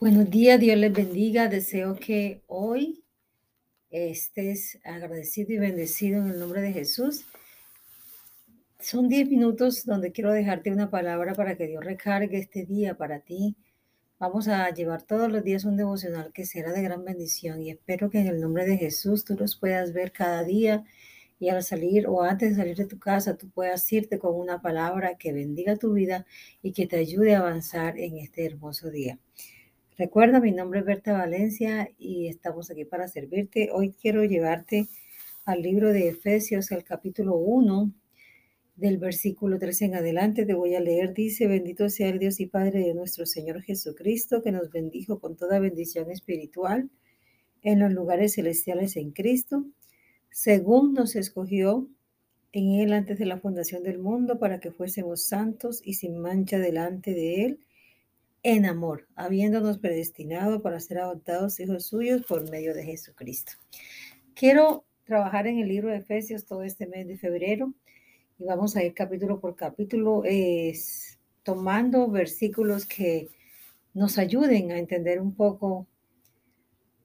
Buenos días, Dios les bendiga. Deseo que hoy estés agradecido y bendecido en el nombre de Jesús. Son 10 minutos donde quiero dejarte una palabra para que Dios recargue este día para ti. Vamos a llevar todos los días un devocional que será de gran bendición y espero que en el nombre de Jesús tú los puedas ver cada día y al salir o antes de salir de tu casa tú puedas irte con una palabra que bendiga tu vida y que te ayude a avanzar en este hermoso día. Recuerda, mi nombre es Berta Valencia y estamos aquí para servirte. Hoy quiero llevarte al libro de Efesios, el capítulo 1, del versículo 13 en adelante. Te voy a leer. Dice, bendito sea el Dios y Padre de nuestro Señor Jesucristo, que nos bendijo con toda bendición espiritual en los lugares celestiales en Cristo, según nos escogió en Él antes de la fundación del mundo, para que fuésemos santos y sin mancha delante de Él en amor, habiéndonos predestinado para ser adoptados hijos suyos por medio de Jesucristo. Quiero trabajar en el libro de Efesios todo este mes de febrero y vamos a ir capítulo por capítulo tomando versículos que nos ayuden a entender un poco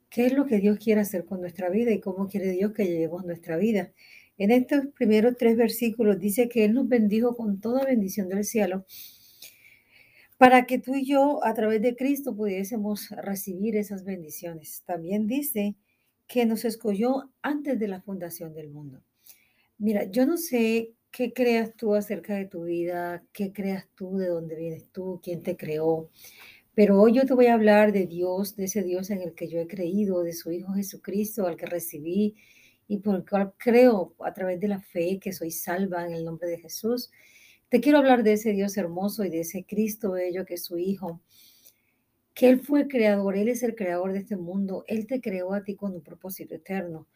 qué es lo que Dios quiere hacer con nuestra vida y cómo quiere Dios que llevemos nuestra vida. En estos primeros tres versículos dice que Él nos bendijo con toda bendición del cielo para que tú y yo a través de Cristo pudiésemos recibir esas bendiciones. También dice que nos escogió antes de la fundación del mundo. Mira, yo no sé qué creas tú acerca de tu vida, qué creas tú, de dónde vienes tú, quién te creó, pero hoy yo te voy a hablar de Dios, de ese Dios en el que yo he creído, de su Hijo Jesucristo, al que recibí y por el cual creo a través de la fe que soy salva en el nombre de Jesús te quiero hablar de ese Dios hermoso y de ese Cristo bello que es su Hijo, que Él fue el creador, Él es el creador de este mundo, Él te creó a ti con un propósito eterno.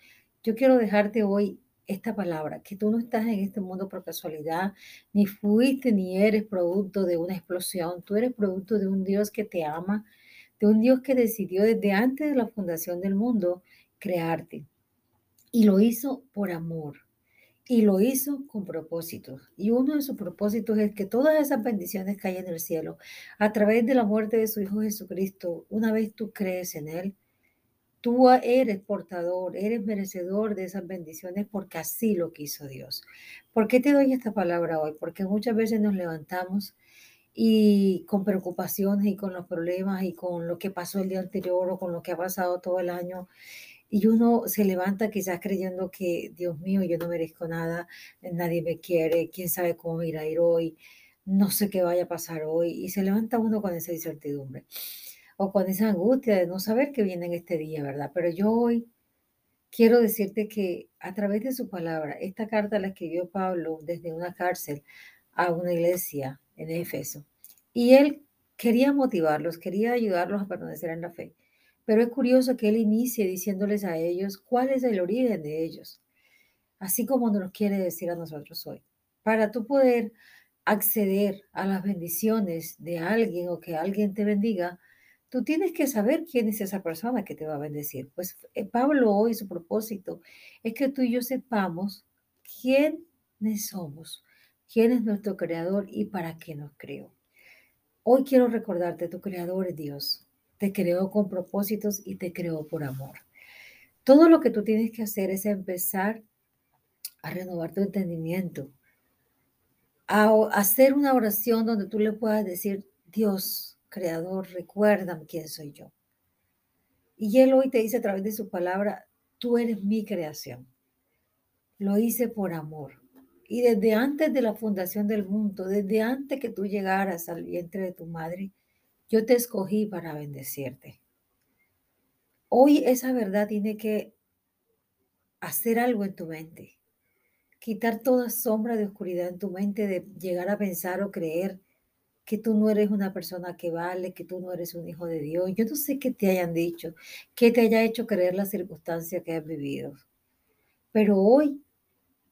Yo quiero dejarte hoy esta palabra, que tú no estás en este mundo por casualidad, ni fuiste ni eres producto de una explosión, tú eres producto de un Dios que te ama, de un Dios que decidió desde antes de la fundación del mundo crearte. Y lo hizo por amor y lo hizo con propósitos. Y uno de sus propósitos es que todas esas bendiciones caen en el cielo a través de la muerte de su Hijo Jesucristo. Una vez tú crees en Él, tú eres portador, eres merecedor de esas bendiciones porque así lo quiso Dios. ¿Por qué te doy esta palabra hoy? Porque muchas veces nos levantamos y con preocupaciones y con los problemas y con lo que pasó el día anterior o con lo que ha pasado todo el año y uno se levanta quizás creyendo que, Dios mío, yo no merezco nada, nadie me quiere, quién sabe cómo me irá a ir hoy, no sé qué vaya a pasar hoy. Y se levanta uno con esa incertidumbre o con esa angustia de no saber qué viene en este día, ¿verdad? Pero yo hoy quiero decirte que a través de su palabra, esta carta la escribió Pablo desde una cárcel a una iglesia en Éfeso. Y él quería motivarlos, quería ayudarlos a permanecer en la fe. Pero es curioso que él inicie diciéndoles a ellos cuál es el origen de ellos, así como nos quiere decir a nosotros hoy. Para tú poder acceder a las bendiciones de alguien o que alguien te bendiga, tú tienes que saber quién es esa persona que te va a bendecir. Pues eh, Pablo hoy su propósito es que tú y yo sepamos quiénes somos, quién es nuestro creador y para qué nos creó. Hoy quiero recordarte, tu creador es Dios te creó con propósitos y te creó por amor. Todo lo que tú tienes que hacer es empezar a renovar tu entendimiento, a hacer una oración donde tú le puedas decir, Dios, Creador, recuérdame quién soy yo. Y Él hoy te dice a través de su palabra, tú eres mi creación. Lo hice por amor. Y desde antes de la fundación del mundo, desde antes que tú llegaras al vientre de tu madre, yo te escogí para bendecirte. Hoy esa verdad tiene que hacer algo en tu mente. Quitar toda sombra de oscuridad en tu mente de llegar a pensar o creer que tú no eres una persona que vale, que tú no eres un hijo de Dios. Yo no sé qué te hayan dicho, qué te haya hecho creer la circunstancia que has vivido. Pero hoy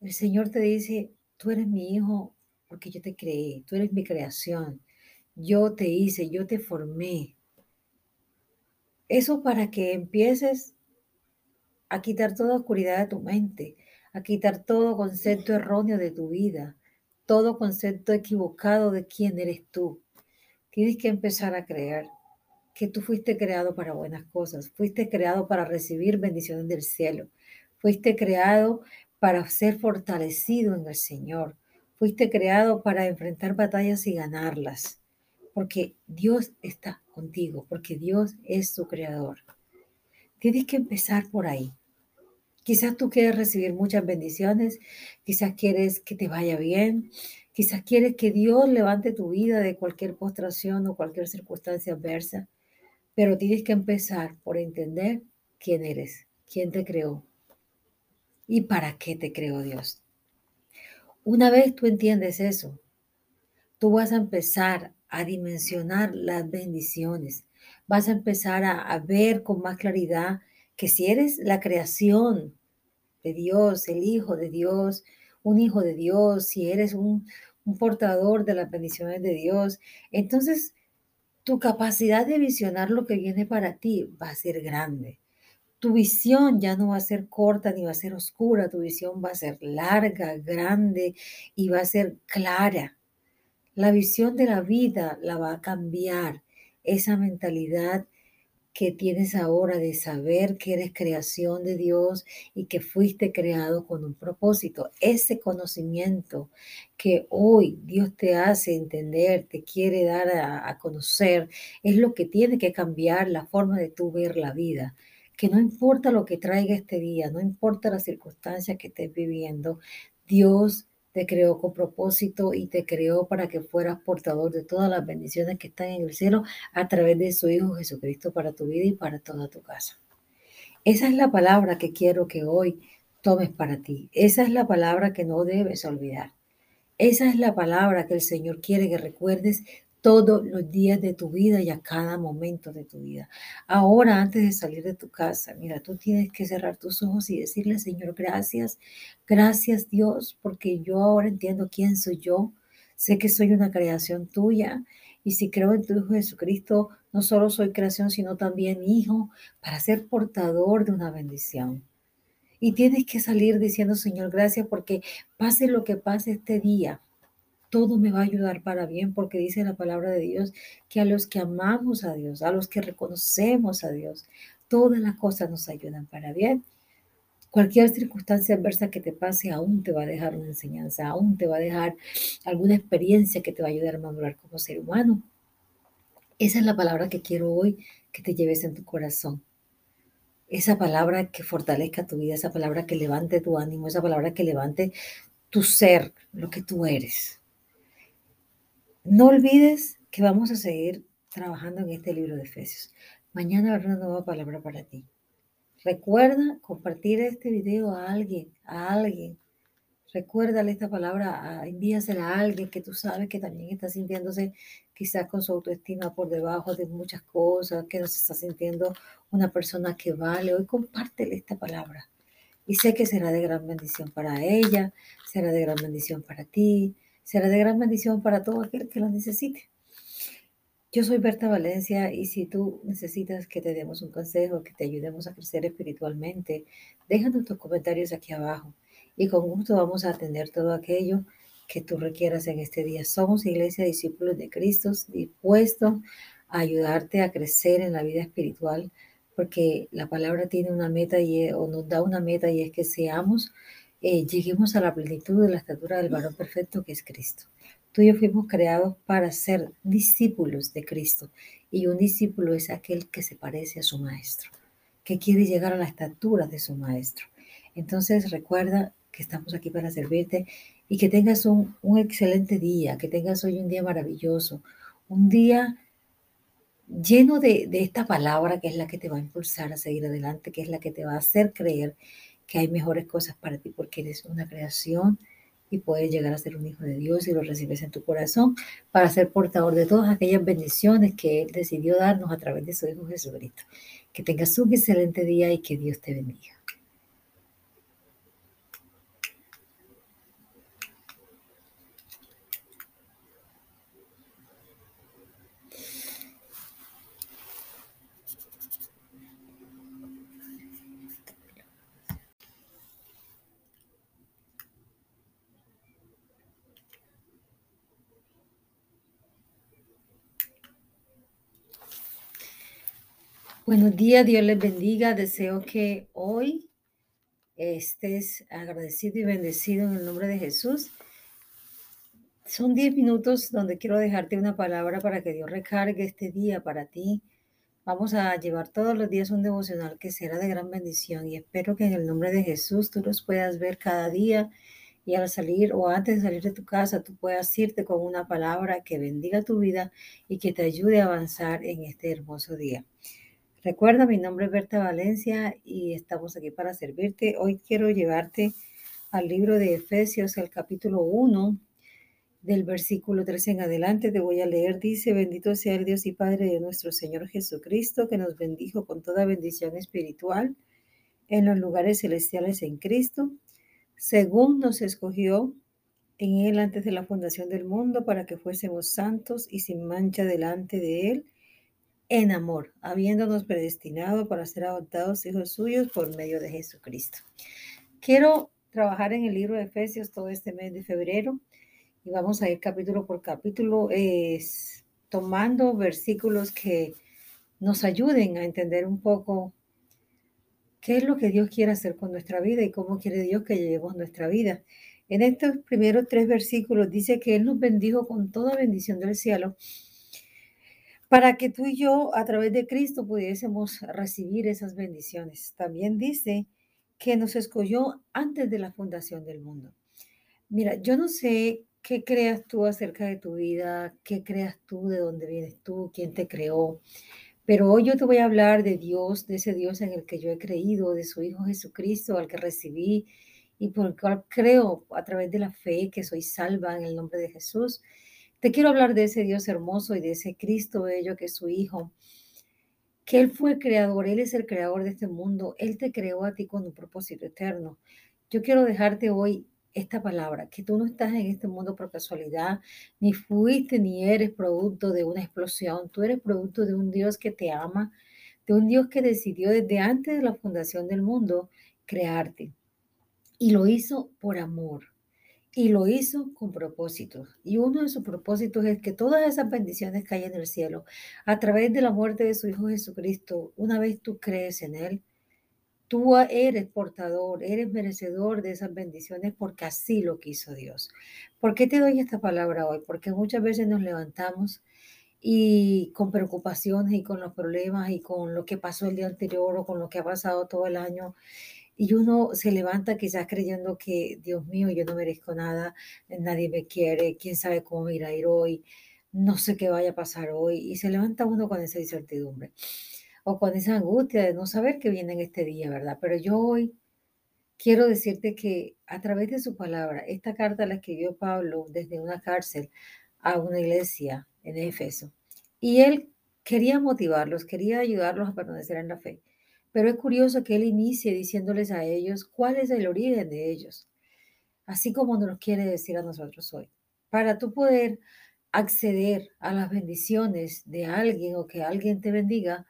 el Señor te dice, tú eres mi hijo porque yo te creé, tú eres mi creación. Yo te hice, yo te formé. Eso para que empieces a quitar toda oscuridad de tu mente, a quitar todo concepto erróneo de tu vida, todo concepto equivocado de quién eres tú. Tienes que empezar a creer que tú fuiste creado para buenas cosas, fuiste creado para recibir bendiciones del cielo, fuiste creado para ser fortalecido en el Señor, fuiste creado para enfrentar batallas y ganarlas, porque Dios está contigo, porque Dios es tu creador. Tienes que empezar por ahí. Quizás tú quieres recibir muchas bendiciones, quizás quieres que te vaya bien, quizás quieres que Dios levante tu vida de cualquier postración o cualquier circunstancia adversa. Pero tienes que empezar por entender quién eres, quién te creó y para qué te creó Dios. Una vez tú entiendes eso, tú vas a empezar a dimensionar las bendiciones. Vas a empezar a, ver con más claridad que si eres la creación de Dios, el Hijo de Dios, un hijo de Dios, si eres un, un portador de las bendiciones de Dios, entonces tu capacidad de visionar lo que viene para ti va a ser grande. Tu visión ya no va a ser corta ni va a ser oscura, tu visión va a ser larga, grande y va a ser clara. La visión de la vida la va a cambiar. Esa mentalidad que tienes ahora de saber que eres creación de Dios y que fuiste creado con un propósito. Ese conocimiento que hoy Dios te hace entender, te quiere dar a, conocer, es lo que tiene que cambiar la forma de tú ver la vida. Que no importa lo que traiga este día, no importa las circunstancias que estés viviendo, Dios te creó con propósito y te creó para que fueras portador de todas las bendiciones que están en el cielo a través de su Hijo Jesucristo para tu vida y para toda tu casa. Esa es la palabra que quiero que hoy tomes para ti. Esa es la palabra que no debes olvidar. Esa es la palabra que el Señor quiere que recuerdes todos los días de tu vida y a cada momento de tu vida. Ahora, antes de salir de tu casa, mira, tú tienes que cerrar tus ojos y decirle, Señor, gracias, gracias Dios, porque yo ahora entiendo quién soy yo. Sé que soy una creación tuya y si creo en tu Hijo Jesucristo, no solo soy creación, sino también hijo para ser portador de una bendición. Y tienes que salir diciendo, Señor, gracias porque pase lo que pase este día, todo me va a ayudar para bien porque dice la palabra de Dios que a los que amamos a Dios, a los que reconocemos a Dios, todas las cosas nos ayudan para bien. Cualquier circunstancia adversa que te pase aún te va a dejar una enseñanza, aún te va a dejar alguna experiencia que te va a ayudar a madurar como ser humano. Esa es la palabra que quiero hoy que te lleves en tu corazón. Esa palabra que fortalezca tu vida, esa palabra que levante tu ánimo, esa palabra que levante tu ser, lo que tú eres. No olvides que vamos a seguir trabajando en este libro de Efesios. Mañana habrá una nueva palabra para ti. Recuerda compartir este video a alguien, a alguien. Recuérdale esta palabra, envíasela a alguien que tú sabes que también está sintiéndose quizás con su autoestima por debajo de muchas cosas, que no se está sintiendo una persona que vale. Hoy compártele esta palabra. Y sé que será de gran bendición para ella, será de gran bendición para ti, será de gran bendición para todo aquel que lo necesite. Yo soy Berta Valencia y si tú necesitas que te demos un consejo, que te ayudemos a crecer espiritualmente, déjanos tus comentarios aquí abajo y con gusto vamos a atender todo aquello que tú requieras en este día. Somos Iglesia Discípulos de Cristo dispuestos a ayudarte a crecer en la vida espiritual porque la palabra tiene una meta y, o nos da una meta y es que seamos eh, lleguemos a la plenitud de la estatura del varón perfecto que es Cristo. Tú y yo fuimos creados para ser discípulos de Cristo y un discípulo es aquel que se parece a su maestro, que quiere llegar a la estatura de su maestro. Entonces recuerda que estamos aquí para servirte y que tengas un, excelente día, que tengas hoy un día maravilloso, un día lleno de, de, esta palabra que es la que te va a impulsar a seguir adelante, que es la que te va a hacer creer que hay mejores cosas para ti porque eres una creación y puedes llegar a ser un hijo de Dios y lo recibes en tu corazón para ser portador de todas aquellas bendiciones que Él decidió darnos a través de su Hijo Jesucristo. Que tengas un excelente día y que Dios te bendiga. Buenos días, Dios les bendiga. Deseo que hoy estés agradecido y bendecido en el nombre de Jesús. Son 10 minutos donde quiero dejarte una palabra para que Dios recargue este día para ti. Vamos a llevar todos los días un devocional que será de gran bendición y espero que en el nombre de Jesús tú los puedas ver cada día y al salir o antes de salir de tu casa tú puedas irte con una palabra que bendiga tu vida y que te ayude a avanzar en este hermoso día. Recuerda, mi nombre es Berta Valencia y estamos aquí para servirte. Hoy quiero llevarte al libro de Efesios, el capítulo 1, del versículo 13 en adelante. Te voy a leer. Dice, bendito sea el Dios y Padre de nuestro Señor Jesucristo, que nos bendijo con toda bendición espiritual en los lugares celestiales en Cristo, según nos escogió en Él antes de la fundación del mundo, para que fuésemos santos y sin mancha delante de Él en amor, habiéndonos predestinado para ser adoptados hijos suyos por medio de Jesucristo. Quiero trabajar en el libro de Efesios todo este mes de febrero y vamos a ir capítulo por capítulo, tomando versículos que nos ayuden a entender un poco qué es lo que Dios quiere hacer con nuestra vida y cómo quiere Dios que llevemos nuestra vida. En estos primeros tres versículos dice que Él nos bendijo con toda bendición del cielo para que tú y yo a través de Cristo pudiésemos recibir esas bendiciones. También dice que nos escogió antes de la fundación del mundo. Mira, yo no sé qué creas tú acerca de tu vida, qué creas tú, de dónde vienes tú, quién te creó, pero hoy yo te voy a hablar de Dios, de ese Dios en el que yo he creído, de su Hijo Jesucristo, al que recibí y por el cual creo a través de la fe que soy salva en el nombre de Jesús te quiero hablar de ese Dios hermoso y de ese Cristo bello que es su Hijo, que Él fue creador, Él es el creador de este mundo, Él te creó a ti con un propósito eterno. Yo quiero dejarte hoy esta palabra, que tú no estás en este mundo por casualidad, ni fuiste ni eres producto de una explosión, tú eres producto de un Dios que te ama, de un Dios que decidió desde antes de la fundación del mundo crearte. Y lo hizo por amor y lo hizo con propósitos. Y uno de sus propósitos es que todas esas bendiciones caen en el cielo a través de la muerte de su Hijo Jesucristo. Una vez tú crees en Él, tú eres portador, eres merecedor de esas bendiciones porque así lo quiso Dios. ¿Por qué te doy esta palabra hoy? Porque muchas veces nos levantamos y con preocupaciones y con los problemas y con lo que pasó el día anterior o con lo que ha pasado todo el año y uno se levanta quizás creyendo que, Dios mío, yo no merezco nada, nadie me quiere, quién sabe cómo me irá a ir hoy, no sé qué vaya a pasar hoy. Y se levanta uno con esa incertidumbre o con esa angustia de no saber qué viene en este día, ¿verdad? Pero yo hoy quiero decirte que a través de su palabra, esta carta la escribió Pablo desde una cárcel a una iglesia en Éfeso. Y él quería motivarlos, quería ayudarlos a permanecer en la fe. Pero es curioso que él inicie diciéndoles a ellos cuál es el origen de ellos, así como nos quiere decir a nosotros hoy. Para tú poder acceder a las bendiciones de alguien o que alguien te bendiga,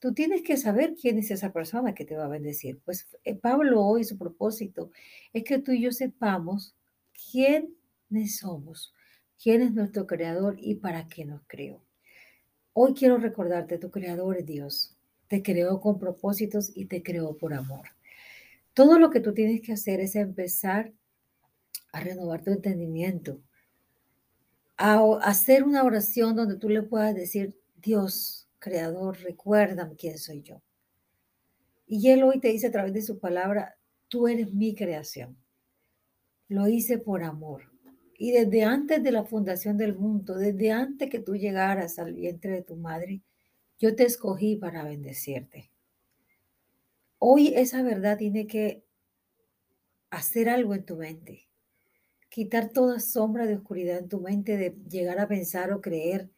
tú tienes que saber quién es esa persona que te va a bendecir. Pues eh, Pablo hoy su propósito es que tú y yo sepamos quiénes somos, quién es nuestro creador y para qué nos creó. Hoy quiero recordarte, tu creador es Dios te creó con propósitos y te creó por amor. Todo lo que tú tienes que hacer es empezar a renovar tu entendimiento, a hacer una oración donde tú le puedas decir, Dios, Creador, recuérdame quién soy yo. Y Él hoy te dice a través de su palabra, tú eres mi creación. Lo hice por amor. Y desde antes de la fundación del mundo, desde antes que tú llegaras al vientre de tu madre, yo te escogí para bendecirte. Hoy esa verdad tiene que hacer algo en tu mente. Quitar toda sombra de oscuridad en tu mente de llegar a pensar o creer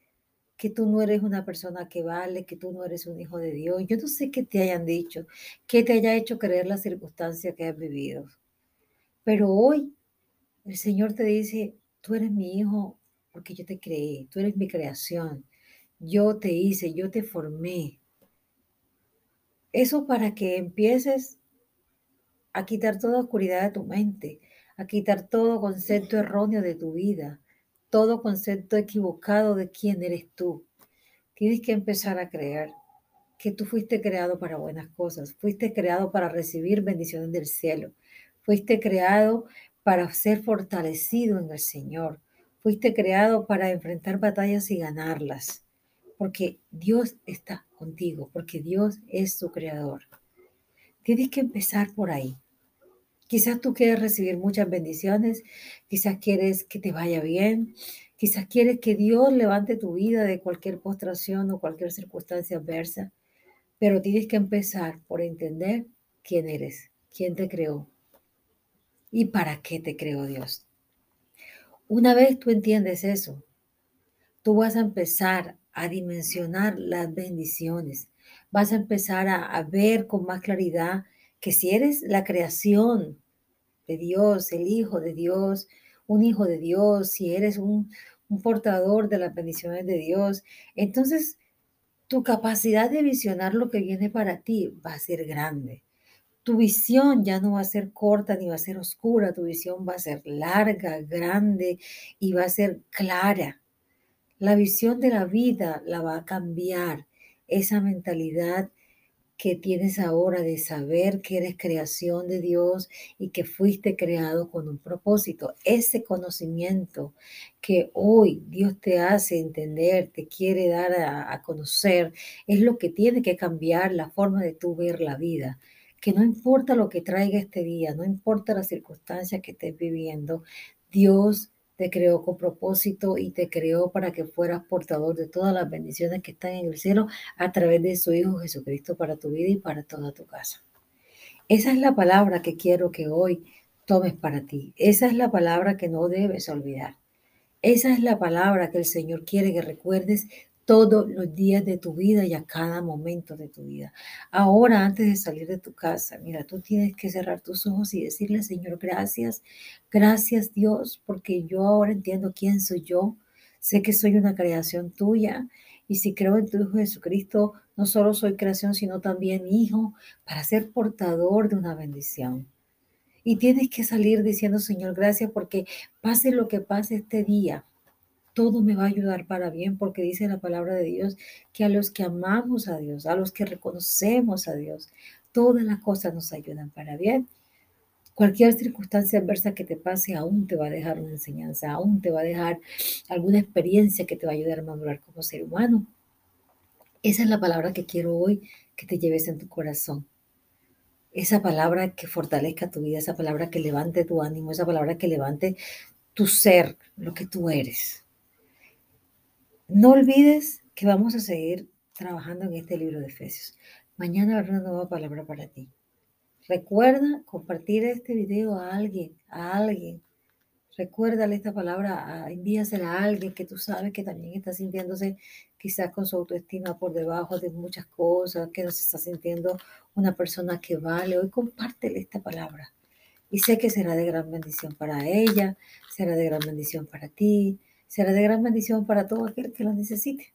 que tú no eres una persona que vale, que tú no eres un hijo de Dios. Yo no sé qué te hayan dicho, qué te haya hecho creer la circunstancia que has vivido. Pero hoy el Señor te dice, tú eres mi hijo porque yo te creé, tú eres mi creación. Yo te hice, yo te formé. Eso para que empieces a quitar toda oscuridad de tu mente, a quitar todo concepto erróneo de tu vida, todo concepto equivocado de quién eres tú. Tienes que empezar a creer que tú fuiste creado para buenas cosas, fuiste creado para recibir bendiciones del cielo, fuiste creado para ser fortalecido en el Señor, fuiste creado para enfrentar batallas y ganarlas, porque Dios está contigo, porque Dios es tu creador. Tienes que empezar por ahí. Quizás tú quieres recibir muchas bendiciones, quizás quieres que te vaya bien, quizás quieres que Dios levante tu vida de cualquier postración o cualquier circunstancia adversa, pero tienes que empezar por entender quién eres, quién te creó y para qué te creó Dios. Una vez tú entiendes eso, tú vas a empezar a dimensionar las bendiciones, vas a empezar a, ver con más claridad que si eres la creación de Dios, el Hijo de Dios, un hijo de Dios, si eres un, un portador de las bendiciones de Dios, entonces tu capacidad de visionar lo que viene para ti va a ser grande. Tu visión ya no va a ser corta ni va a ser oscura, tu visión va a ser larga, grande y va a ser clara. La visión de la vida la va a cambiar. Esa mentalidad que tienes ahora de saber que eres creación de Dios y que fuiste creado con un propósito. Ese conocimiento que hoy Dios te hace entender, te quiere dar a, conocer, es lo que tiene que cambiar la forma de tú ver la vida que no importa lo que traiga este día, no importa las circunstancias que estés viviendo, Dios te creó con propósito y te creó para que fueras portador de todas las bendiciones que están en el cielo a través de su Hijo Jesucristo para tu vida y para toda tu casa. Esa es la palabra que quiero que hoy tomes para ti. Esa es la palabra que no debes olvidar. Esa es la palabra que el Señor quiere que recuerdes todos los días de tu vida y a cada momento de tu vida. Ahora, antes de salir de tu casa, mira, tú tienes que cerrar tus ojos y decirle, Señor, gracias, gracias Dios, porque yo ahora entiendo quién soy yo. Sé que soy una creación tuya y si creo en tu Hijo Jesucristo, no solo soy creación, sino también hijo para ser portador de una bendición. Y tienes que salir diciendo, Señor, gracias porque pase lo que pase este día, todo me va a ayudar para bien, porque dice la palabra de Dios que a los que amamos a Dios, a los que reconocemos a Dios, todas las cosas nos ayudan para bien. Cualquier circunstancia adversa que te pase aún te va a dejar una enseñanza, aún te va a dejar alguna experiencia que te va a ayudar a madurar como ser humano. Esa es la palabra que quiero hoy que te lleves en tu corazón. Esa palabra que fortalezca tu vida, esa palabra que levante tu ánimo, esa palabra que levante tu ser, lo que tú eres. No olvides que vamos a seguir trabajando en este libro de Efesios. Mañana habrá una nueva palabra para ti. Recuerda compartir este video a alguien, a alguien. Recuérdale esta palabra, envíasela a alguien que tú sabes que también está sintiéndose quizás con su autoestima por debajo de muchas cosas, que no se está sintiendo una persona que vale. Hoy compártele esta palabra. Y sé que será de gran bendición para ella, será de gran bendición para ti, será de gran bendición para todo aquel que lo necesite.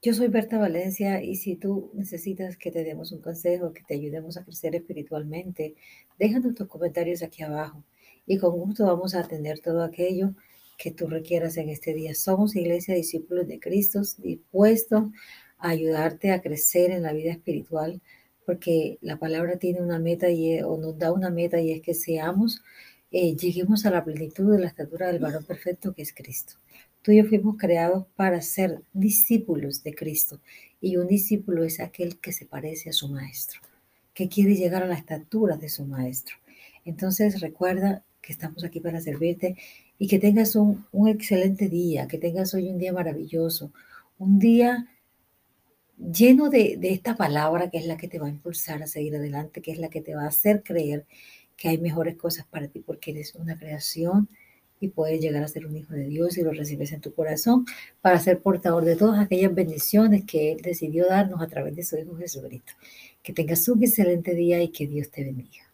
Yo soy Berta Valencia y si tú necesitas que te demos un consejo, que te ayudemos a crecer espiritualmente, déjanos tus comentarios aquí abajo y con gusto vamos a atender todo aquello que tú requieras en este día. Somos Iglesia Discípulos de Cristo dispuestos a ayudarte a crecer en la vida espiritual porque la palabra tiene una meta y, o nos da una meta y es que seamos eh, lleguemos a la plenitud de la estatura del varón perfecto que es Cristo. Tú y yo fuimos creados para ser discípulos de Cristo y un discípulo es aquel que se parece a su maestro, que quiere llegar a la estatura de su maestro. Entonces recuerda que estamos aquí para servirte y que tengas un, excelente día, que tengas hoy un día maravilloso, un día lleno de, de, esta palabra que es la que te va a impulsar a seguir adelante, que es la que te va a hacer creer que hay mejores cosas para ti porque eres una creación y puedes llegar a ser un hijo de Dios y lo recibes en tu corazón para ser portador de todas aquellas bendiciones que Él decidió darnos a través de su Hijo Jesucristo. Que tengas un excelente día y que Dios te bendiga.